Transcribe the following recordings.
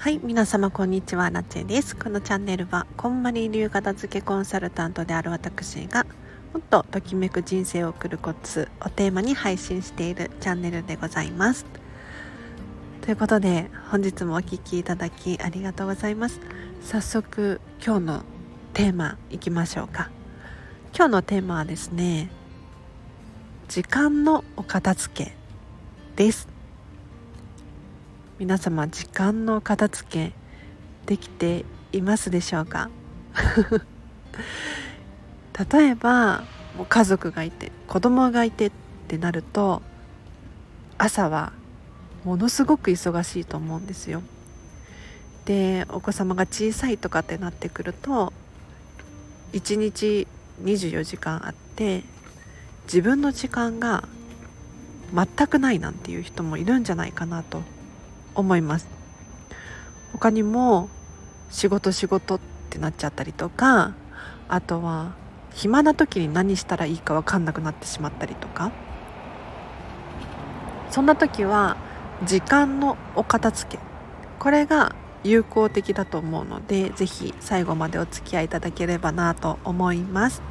はい皆様こんにちはラチェです。このチャンネルはこんまり流片付けコンサルタントである私がもっとときめく人生を送るコツをテーマに配信しているチャンネルでございます。ということで本日もお聴きいただきありがとうございます。早速今日のテーマいきましょうか。今日のテーマはですね時間のお片付けです。皆様時間の片付けできていますでしょうか？例えばもう家族がいて子供がいてってなると朝はものすごく忙しいと思うんですよ。でお子様が小さいとかってなってくると1日24時間あって自分の時間が全くないなんていう人もいるんじゃないかなと思います。他にも仕事仕事ってなっちゃったりとかあとは暇な時に何したらいいか分かんなくなってしまったりとか。そんな時は時間のお片付け。これが有効的だと思うので是非最後までお付き合いいただければなと思います。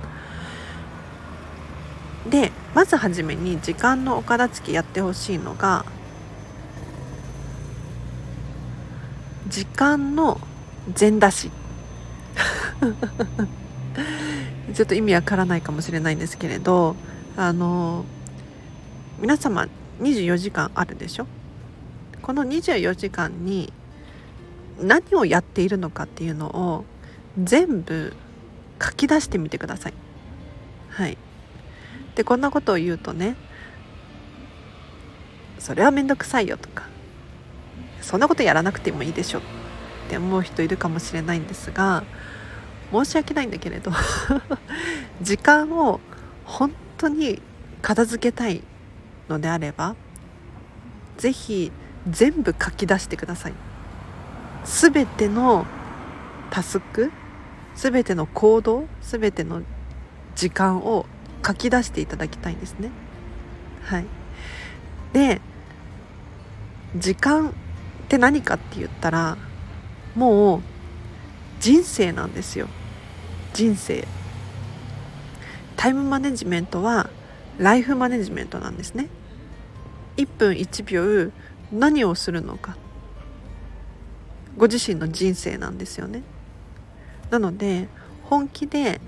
でまずはじめに時間のお片付けやってほしいのが時間の全出し。ちょっと意味わからないかもしれないんですけれどあの皆様24時間あるでしょ？この24時間に何をやっているのかっていうのを全部書き出してみてください。はい、でこんなことを言うとねそれは面倒くさいよとか。そんなことやらなくてもいいでしょ。って思う人いるかもしれないんですが申し訳ないんだけれど 時間を本当に片付けたいのであれば是非全部書き出してください。全てのタスク全ての行動全ての時間を書き出していただきたいんですね。はい。で時間って何かって言ったらもう人生なんですよ。人生。タイムマネジメントはライフマネジメントなんですね。1分1秒何をするのか。ご自身の人生なんですよね。なので本気で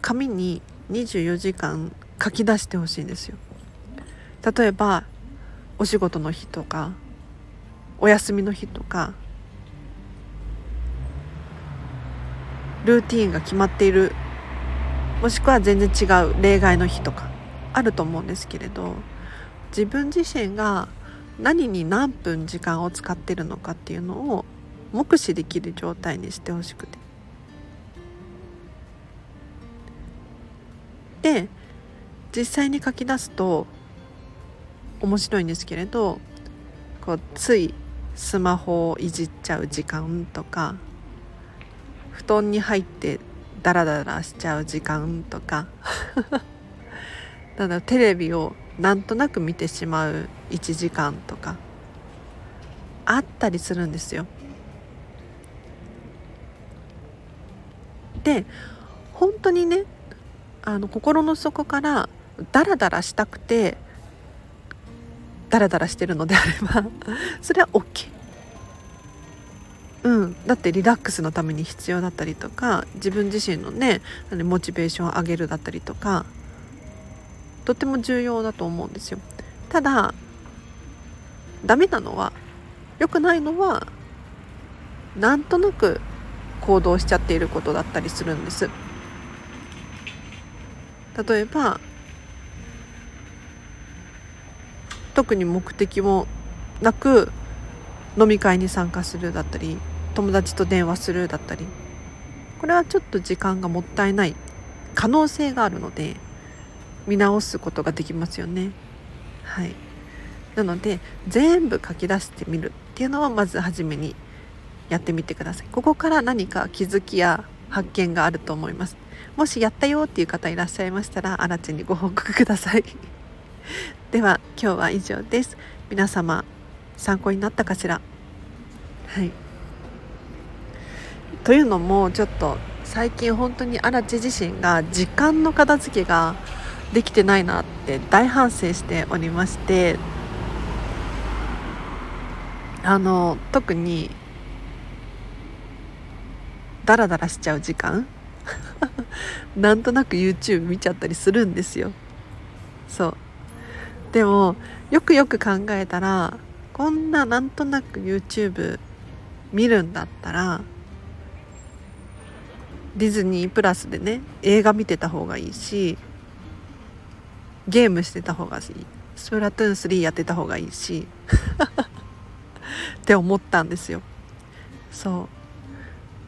紙に24時間書き出してほしいんですよ。例えばお仕事の日とかお休みの日とかルーティンが決まっているもしくは全然違う例外の日とかあると思うんですけれど自分自身が何に何分時間を使ってるのかっていうのを目視できる状態にしてほしくて。で実際に書き出すと面白いんですけれどこうついスマホをいじっちゃう時間とか布団に入ってダラダラしちゃう時間とか だテレビをなんとなく見てしまう1時間とかあったりするんですよ。で本当にねあの心の底からダラダラしたくてダラダラしてるのであれば それは OK うん。だってリラックスのために必要だったりとか自分自身のねモチベーションを上げるだったりとかとても重要だと思うんですよ。ただダメなのは良くないのはなんとなく行動しちゃっていることだったりするんです。例えば特に目的もなく飲み会に参加するだったり友達と電話するだったりこれはちょっと時間がもったいない可能性があるので見直すことができますよね。はい、なので全部書き出してみるっていうのはまず初めにやってみてください。ここから何か気づきや発見があると思います。もしやったよっていう方いらっしゃいましたらあらちにご報告ください。では今日は以上です。皆様参考になったかしら？はい。というのもちょっと最近本当に荒地自身が時間の片付けができてないなって大反省しておりましてあの特にダラダラしちゃう時間？なんとなく YouTube 見ちゃったりするんですよ。そう。でもよくよく考えたらこんななんとなく YouTube 見るんだったらディズニープラスでね映画見てた方がいいしゲームしてた方がいい。スプラトゥーン3やってた方がいいし って思ったんですよ。そ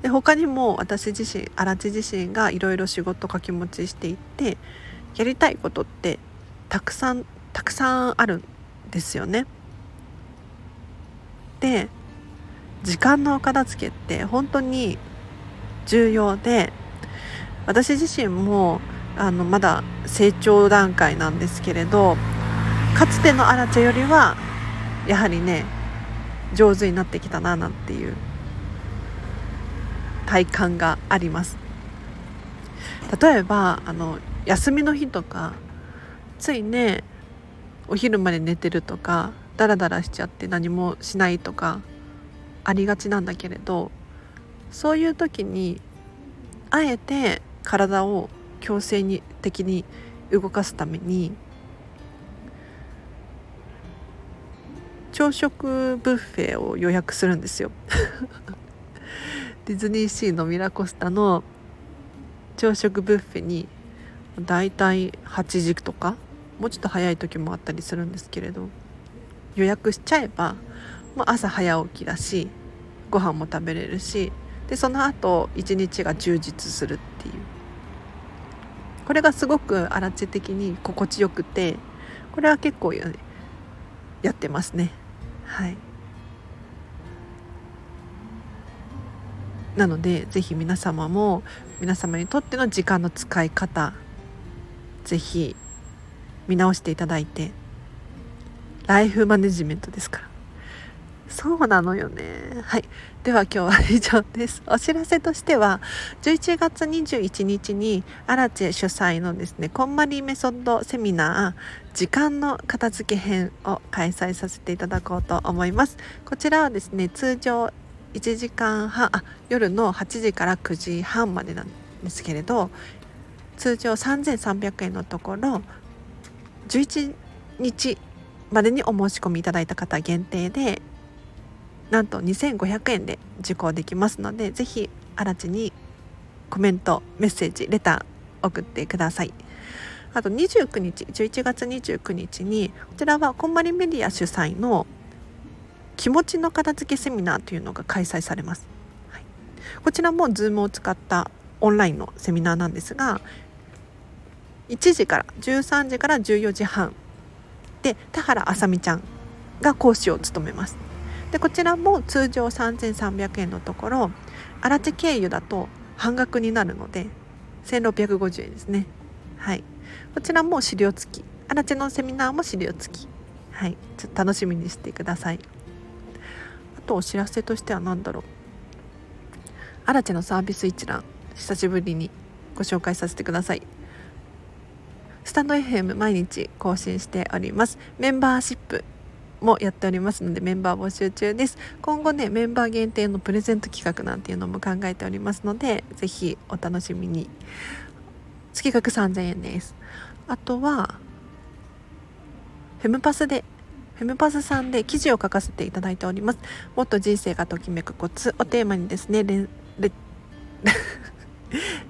う。で他にも私自身荒地自身がいろいろ仕事掛け持ちしていってやりたいことってたくさんたくさんあるんですよね。で時間のお片付けって本当に重要で私自身もあのまだ成長段階なんですけれどかつてのアラチェよりはやはりね上手になってきたななんていう体感があります。例えばあの休みの日とかついねお昼まで寝てるとかダラダラしちゃって何もしないとかありがちなんだけれどそういう時にあえて体を強制に的に動かすために朝食ブッフェを予約するんですよ。ディズニーシーのミラコスタの朝食ブッフェにだいたい8時とかもうちょっと早い時もあったりするんですけれど予約しちゃえば、まあ、朝早起きだしご飯も食べれるしでその後一日が充実するっていう。これがすごく荒地的に心地よくてこれは結構やってますね。はい。なので是非皆様も皆様にとっての時間の使い方是非見直していただいてライフマネジメントですから。そうなのよね。はい。では今日は以上です。お知らせとしては11月21日にアラチェ主催のですねこんまりメソッドセミナー時間の片付け編を開催させていただこうと思います。こちらはですね通常1時間半あ夜の8時から9時半までなんですけれど通常3300円のところ11日までにお申し込みいただいた方限定でなんと2500円で受講できますのでぜひ荒地にコメントメッセージレター送ってください。あと29日11月29日にこちらはこんまりメディア主催の気持ちの片付けセミナーというのが開催されます、はい、こちらも Zoom を使ったオンラインのセミナーなんですが1時から13時から14時半。で田原あさみちゃんが講師を務めます。でこちらも通常3300円のところ荒地経由だと半額になるので1650円ですね。はい。こちらも資料付き。荒地のセミナーも資料付き。はい。ちょっと楽しみにしてください。あとお知らせとしては何だろう。荒地のサービス一覧久しぶりにご紹介させてください。タンド FM 毎日更新しております。メンバーシップもやっておりますのでメンバー募集中です。今後ねメンバー限定のプレゼント企画なんていうのも考えておりますのでぜひお楽しみに。月額3000円です。あとはフェムパスでフェムパスさんで記事を書かせていただいております。もっと人生がときめくコツをテーマにですね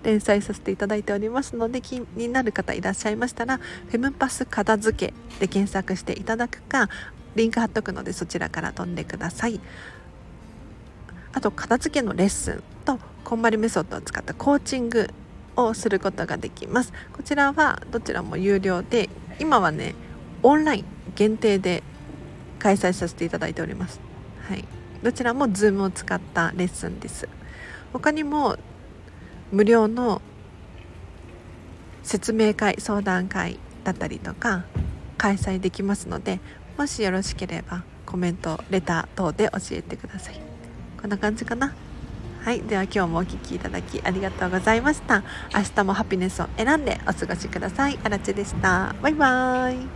連載させていただいておりますので気になる方いらっしゃいましたら「フェムパス片付け」で検索していただくかリンク貼っとくのでそちらから飛んでください。あと片付けのレッスンとこんまりメソッドを使ったコーチングをすることができます。こちらはどちらも有料で今はねオンライン限定で開催させていただいております。はい。どちらも Zoom を使ったレッスンです。他にも無料の説明会相談会だったりとか開催できますのでもしよろしければコメントレター等で教えてください。こんな感じかな。はいでは今日もお聴きいただきありがとうございました。明日もハピネスを選んでお過ごしください。あらちでした。バイバーイ。